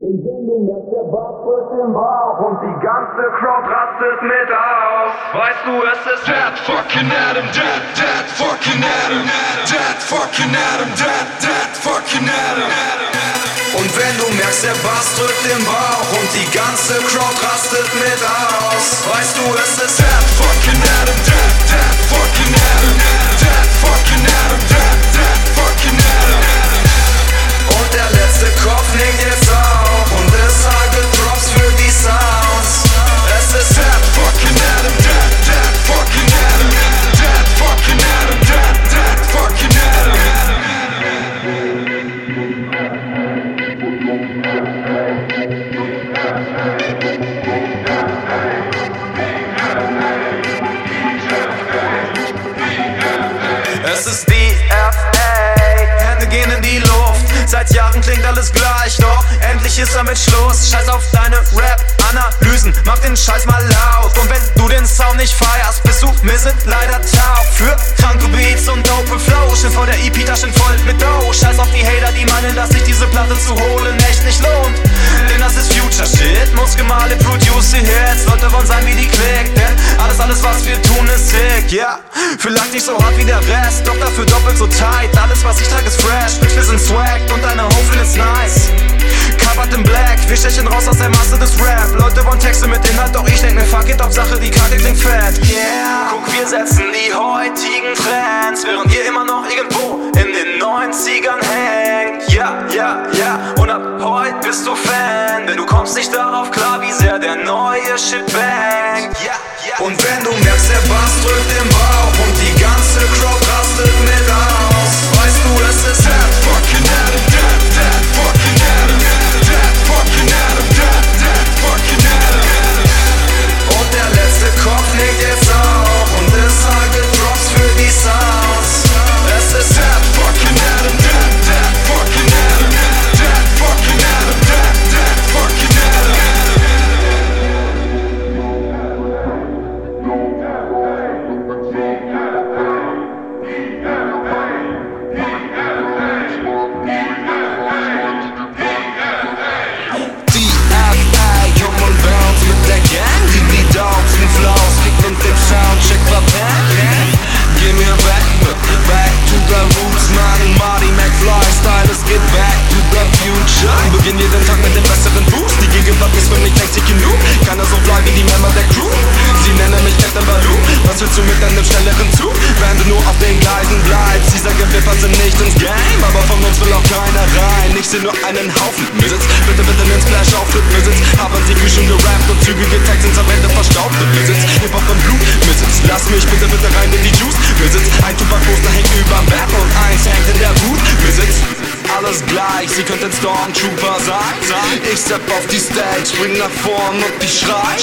Und wenn du merkst, der Bass drückt im Bauch und die ganze Crowd rastet mit aus, weißt du, es ist Dead fucking Adam, dead, dead fucking Adam, dead fucking Adam, dead, dead fucking Adam. Und wenn du merkst, der Bass drückt im Bauch und die ganze Crowd rastet mit aus, weißt du, es ist Dead fucking Adam, dead, dead fucking Adam, dead fucking Adam, Es ist die FA, Hände gehen in die Luft. Seit Jahren klingt alles gleich, doch endlich ist damit Schluss. Scheiß auf deine Rap-Analysen, mach den Scheiß mal laut. Und wenn du den Sound nicht feierst, bist du mir sind leider taub. Für kranke Beats und dope Flow, stehen vor der EP, Taschen voll mit Dough. Scheiß auf die Hater, die meinen, dass sich diese Platte zu holen echt nicht lohnt. Denn das ist Future Shit, Muskelmale produce die Hits. Leute wollen sein wie die denn alles, was wir tun, ist sick, ja. Vielleicht nicht so hart wie der Rest, doch dafür doppelt so tight. Alles, was ich trage, ist fresh, Bitch, wir sind swagged und deine Hofen ist nice. Covered in black, wir stechen raus aus der Masse des Rap. Leute wollen Texte mit Inhalt, doch ich denk mir, fuck it, Hauptsache die Karte klingt fett. Yeah, guck, wir setzen die heutigen Trends, während ihr immer noch irgendwo in den 90ern hängt. Ja, ja, ja, und ab heute bist du Fan, denn du kommst nicht darauf klar, wie sehr der neue Shit bangt. Ja. Und wenn du merkst, der Bass drückt im Beginn jeden Tag mit dem besseren Boost Die Gegenwart ist für mich längst genug. Keiner so fly wie die Member der Crew. Sie nennen mich Captain Baloo. Was willst du mit einem schnelleren Zug? Sie könnten Stormtrooper sein Ich step auf die Stage, spring nach vorn und ich schrei,